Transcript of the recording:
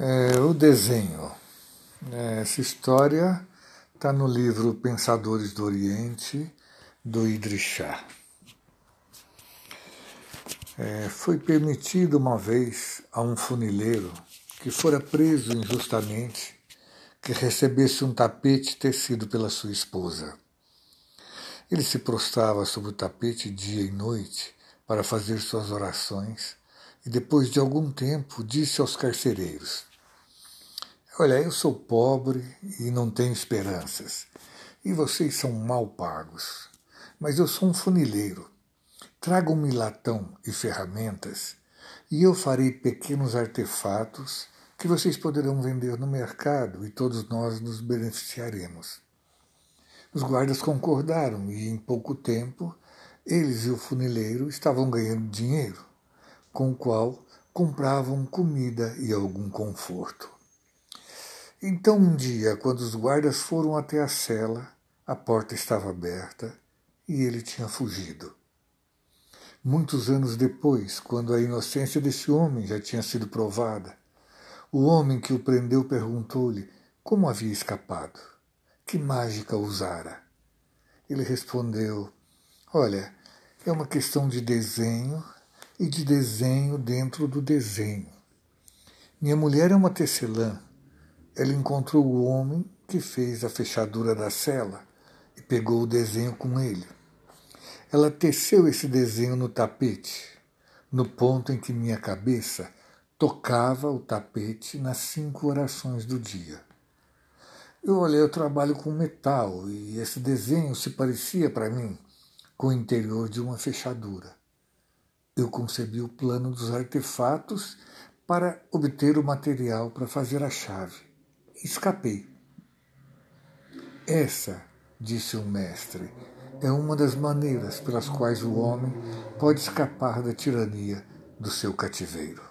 É, o desenho. É, essa história está no livro Pensadores do Oriente, do Shah. É, foi permitido uma vez a um funileiro que fora preso injustamente que recebesse um tapete tecido pela sua esposa. Ele se prostrava sobre o tapete dia e noite para fazer suas orações e depois de algum tempo disse aos carcereiros: Olha, eu sou pobre e não tenho esperanças, e vocês são mal pagos. Mas eu sou um funileiro. Tragam-me latão e ferramentas, e eu farei pequenos artefatos que vocês poderão vender no mercado e todos nós nos beneficiaremos. Os guardas concordaram e, em pouco tempo, eles e o funileiro estavam ganhando dinheiro, com o qual compravam comida e algum conforto. Então, um dia, quando os guardas foram até a cela, a porta estava aberta e ele tinha fugido. Muitos anos depois, quando a inocência desse homem já tinha sido provada, o homem que o prendeu perguntou-lhe como havia escapado, que mágica usara. Ele respondeu: Olha, é uma questão de desenho e de desenho dentro do desenho. Minha mulher é uma tecelã ela encontrou o homem que fez a fechadura da cela e pegou o desenho com ele. Ela teceu esse desenho no tapete, no ponto em que minha cabeça tocava o tapete nas cinco orações do dia. Eu olhei, eu trabalho com metal e esse desenho se parecia para mim com o interior de uma fechadura. Eu concebi o plano dos artefatos para obter o material para fazer a chave escapei. Essa, disse o mestre, é uma das maneiras pelas quais o homem pode escapar da tirania do seu cativeiro.